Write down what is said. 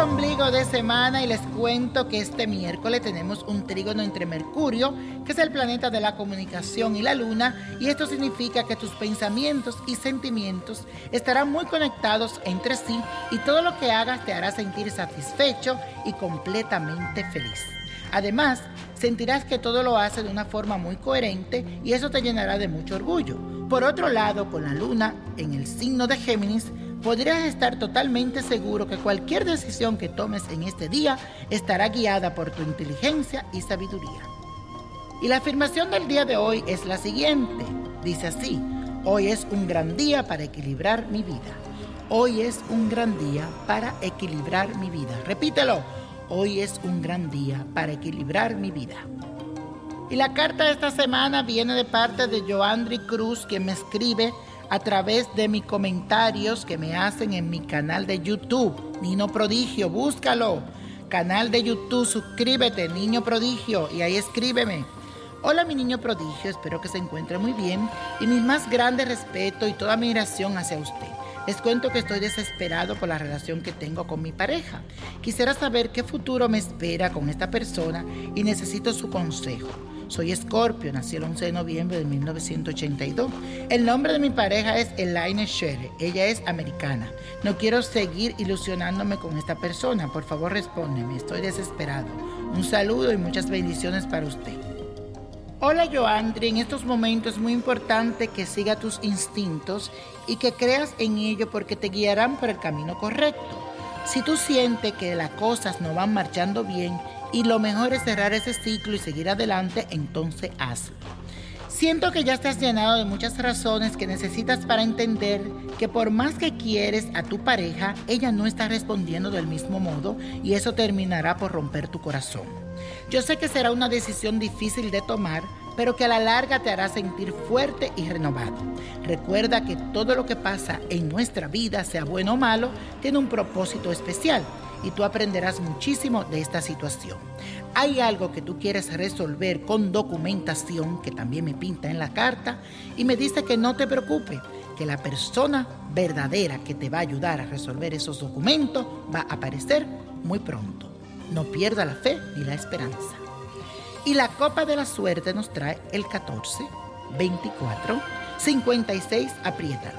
de semana y les cuento que este miércoles tenemos un trígono entre Mercurio, que es el planeta de la comunicación, y la Luna, y esto significa que tus pensamientos y sentimientos estarán muy conectados entre sí y todo lo que hagas te hará sentir satisfecho y completamente feliz. Además, sentirás que todo lo hace de una forma muy coherente y eso te llenará de mucho orgullo. Por otro lado, con la luna en el signo de Géminis, podrías estar totalmente seguro que cualquier decisión que tomes en este día estará guiada por tu inteligencia y sabiduría. Y la afirmación del día de hoy es la siguiente. Dice así, hoy es un gran día para equilibrar mi vida. Hoy es un gran día para equilibrar mi vida. Repítelo, hoy es un gran día para equilibrar mi vida. Y la carta de esta semana viene de parte de Joandri Cruz, que me escribe a través de mis comentarios que me hacen en mi canal de YouTube, Nino Prodigio, búscalo. Canal de YouTube, suscríbete, Niño Prodigio, y ahí escríbeme. Hola mi niño prodigio, espero que se encuentre muy bien y mi más grande respeto y toda admiración hacia usted. Les cuento que estoy desesperado por la relación que tengo con mi pareja. Quisiera saber qué futuro me espera con esta persona y necesito su consejo. Soy Scorpio, nací el 11 de noviembre de 1982. El nombre de mi pareja es Elaine Sherry. Ella es americana. No quiero seguir ilusionándome con esta persona. Por favor, respóndeme. Estoy desesperado. Un saludo y muchas bendiciones para usted. Hola Joandri, en estos momentos es muy importante que siga tus instintos y que creas en ello porque te guiarán por el camino correcto. Si tú sientes que las cosas no van marchando bien y lo mejor es cerrar ese ciclo y seguir adelante, entonces hazlo. Siento que ya estás llenado de muchas razones que necesitas para entender que por más que quieres a tu pareja, ella no está respondiendo del mismo modo y eso terminará por romper tu corazón. Yo sé que será una decisión difícil de tomar, pero que a la larga te hará sentir fuerte y renovado. Recuerda que todo lo que pasa en nuestra vida, sea bueno o malo, tiene un propósito especial y tú aprenderás muchísimo de esta situación. Hay algo que tú quieres resolver con documentación que también me pinta en la carta y me dice que no te preocupe, que la persona verdadera que te va a ayudar a resolver esos documentos va a aparecer muy pronto. No pierda la fe ni la esperanza. Y la copa de la suerte nos trae el 14, 24, 56, apriétalo,